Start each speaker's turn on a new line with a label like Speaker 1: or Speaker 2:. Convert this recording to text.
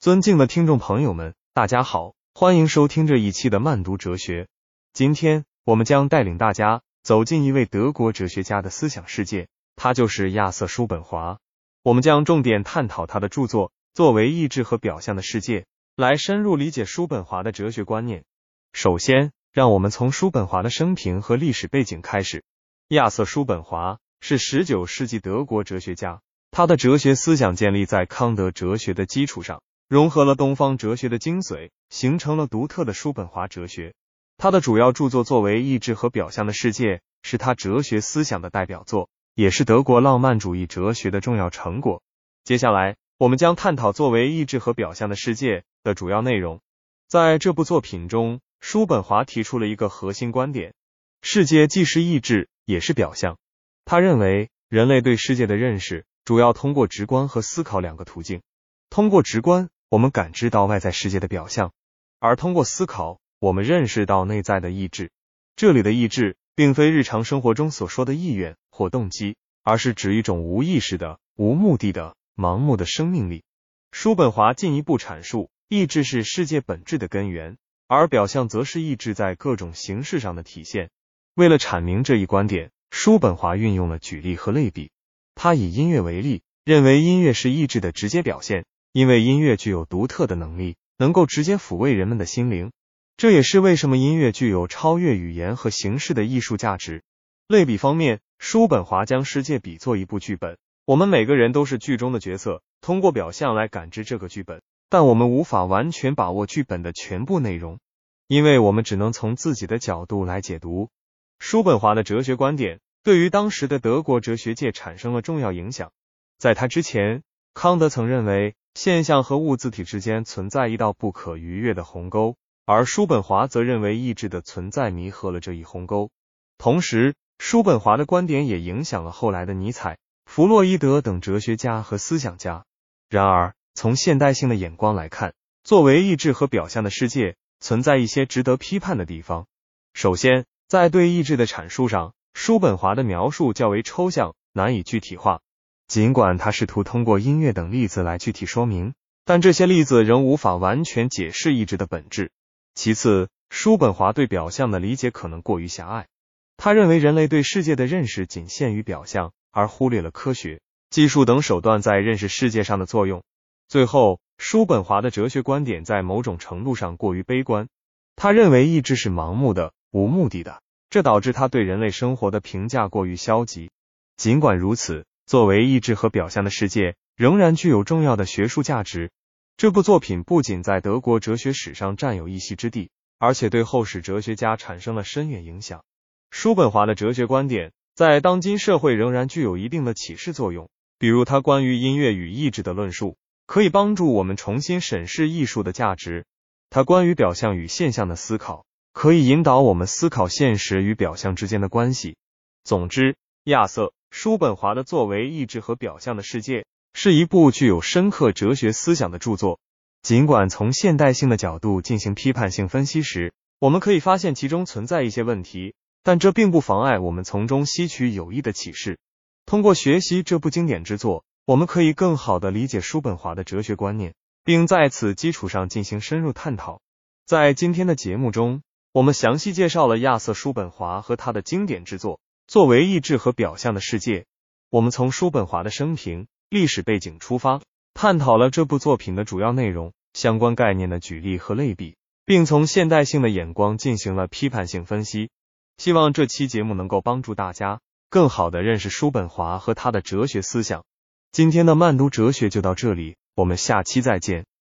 Speaker 1: 尊敬的听众朋友们，大家好，欢迎收听这一期的慢读哲学。今天我们将带领大家走进一位德国哲学家的思想世界，他就是亚瑟·叔本华。我们将重点探讨他的著作作为意志和表象的世界，来深入理解叔本华的哲学观念。首先，让我们从叔本华的生平和历史背景开始。亚瑟·叔本华是十九世纪德国哲学家，他的哲学思想建立在康德哲学的基础上。融合了东方哲学的精髓，形成了独特的叔本华哲学。他的主要著作作为《意志和表象的世界》，是他哲学思想的代表作，也是德国浪漫主义哲学的重要成果。接下来，我们将探讨作为《意志和表象的世界》的主要内容。在这部作品中，叔本华提出了一个核心观点：世界既是意志，也是表象。他认为，人类对世界的认识主要通过直观和思考两个途径。通过直观。我们感知到外在世界的表象，而通过思考，我们认识到内在的意志。这里的意志，并非日常生活中所说的意愿或动机，而是指一种无意识的、无目的的、盲目的生命力。叔本华进一步阐述，意志是世界本质的根源，而表象则是意志在各种形式上的体现。为了阐明这一观点，叔本华运用了举例和类比。他以音乐为例，认为音乐是意志的直接表现。因为音乐具有独特的能力，能够直接抚慰人们的心灵，这也是为什么音乐具有超越语言和形式的艺术价值。类比方面，叔本华将世界比作一部剧本，我们每个人都是剧中的角色，通过表象来感知这个剧本，但我们无法完全把握剧本的全部内容，因为我们只能从自己的角度来解读。叔本华的哲学观点对于当时的德国哲学界产生了重要影响。在他之前，康德曾认为。现象和物自体之间存在一道不可逾越的鸿沟，而叔本华则认为意志的存在弥合了这一鸿沟。同时，叔本华的观点也影响了后来的尼采、弗洛伊德等哲学家和思想家。然而，从现代性的眼光来看，作为意志和表象的世界，存在一些值得批判的地方。首先，在对意志的阐述上，叔本华的描述较为抽象，难以具体化。尽管他试图通过音乐等例子来具体说明，但这些例子仍无法完全解释意志的本质。其次，叔本华对表象的理解可能过于狭隘，他认为人类对世界的认识仅限于表象，而忽略了科学、技术等手段在认识世界上的作用。最后，叔本华的哲学观点在某种程度上过于悲观，他认为意志是盲目的、无目的的，这导致他对人类生活的评价过于消极。尽管如此，作为意志和表象的世界，仍然具有重要的学术价值。这部作品不仅在德国哲学史上占有一席之地，而且对后世哲学家产生了深远影响。叔本华的哲学观点在当今社会仍然具有一定的启示作用。比如，他关于音乐与意志的论述，可以帮助我们重新审视艺术的价值；他关于表象与现象的思考，可以引导我们思考现实与表象之间的关系。总之，亚瑟。叔本华的作为意志和表象的世界是一部具有深刻哲学思想的著作。尽管从现代性的角度进行批判性分析时，我们可以发现其中存在一些问题，但这并不妨碍我们从中吸取有益的启示。通过学习这部经典之作，我们可以更好地理解叔本华的哲学观念，并在此基础上进行深入探讨。在今天的节目中，我们详细介绍了亚瑟·叔本华和他的经典之作。作为意志和表象的世界，我们从叔本华的生平、历史背景出发，探讨了这部作品的主要内容、相关概念的举例和类比，并从现代性的眼光进行了批判性分析。希望这期节目能够帮助大家更好的认识叔本华和他的哲学思想。今天的慢读哲学就到这里，我们下期再见。